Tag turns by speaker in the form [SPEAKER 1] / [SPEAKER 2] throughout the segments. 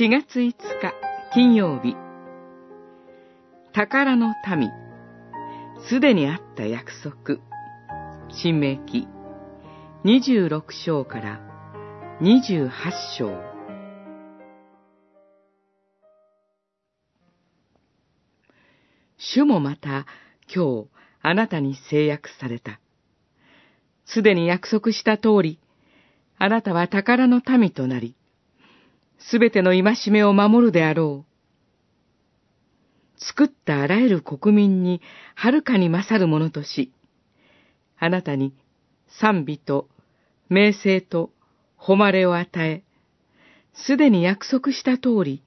[SPEAKER 1] 4月5日金曜日。宝の民。すでにあった約束。新明記。26章から28章。主もまた今日あなたに制約された。すでに約束した通り、あなたは宝の民となり、すべての戒めを守るであろう。作ったあらゆる国民にはるかに勝るものとし、あなたに賛美と名声と誉れを与え、すでに約束した通り、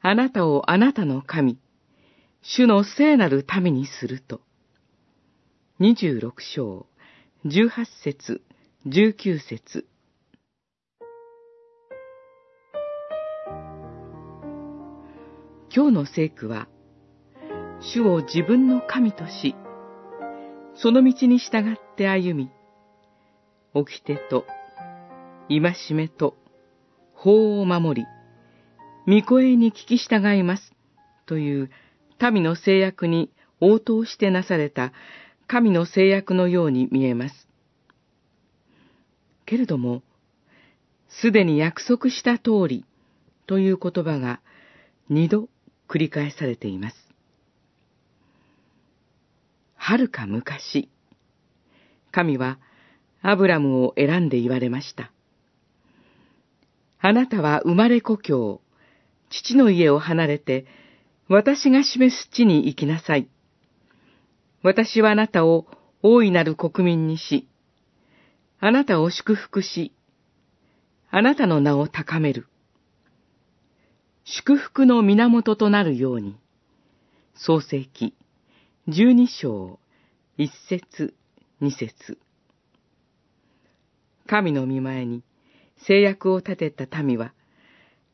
[SPEAKER 1] あなたをあなたの神、主の聖なる民にすると。二十六章、十八節、十九節。今日の聖句は、主を自分の神とし、その道に従って歩み、掟と、戒めと、法を守り、御声に聞き従います、という民の制約に応答してなされた神の制約のように見えます。けれども、すでに約束した通りという言葉が二度繰り返されています。はるか昔、神はアブラムを選んで言われました。あなたは生まれ故郷、父の家を離れて、私が示す地に行きなさい。私はあなたを大いなる国民にし、あなたを祝福し、あなたの名を高める。祝福の源となるように、創世記十二章一節二節神の見前に制約を立てた民は、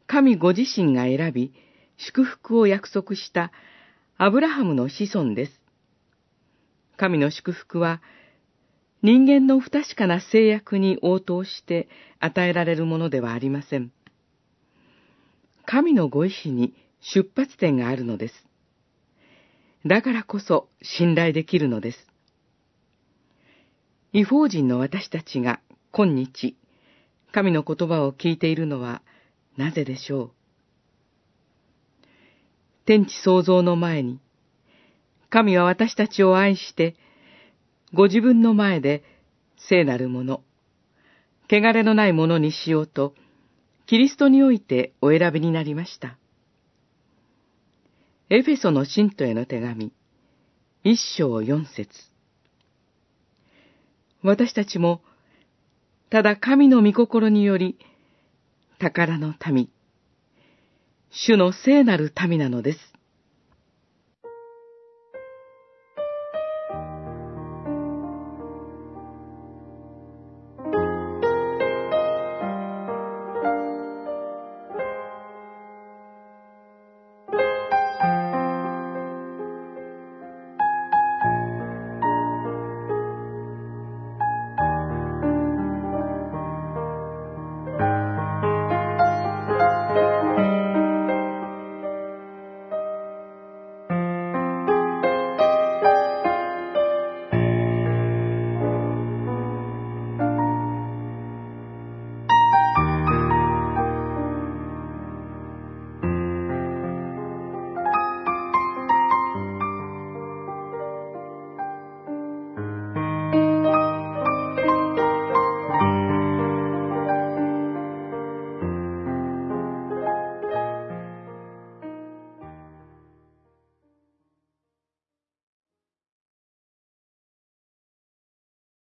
[SPEAKER 1] 神ご自身が選び、祝福を約束したアブラハムの子孫です。神の祝福は、人間の不確かな制約に応答して与えられるものではありません。神のご意志に出発点があるのです。だからこそ信頼できるのです。違法人の私たちが今日、神の言葉を聞いているのはなぜでしょう？天地創造の前に、神は私たちを愛して、ご自分の前で聖なるもの、汚れのないものにしようと、キリストにおいてお選びになりました。エフェソの信徒への手紙、一章四節。私たちも、ただ神の御心により、宝の民、主の聖なる民なのです。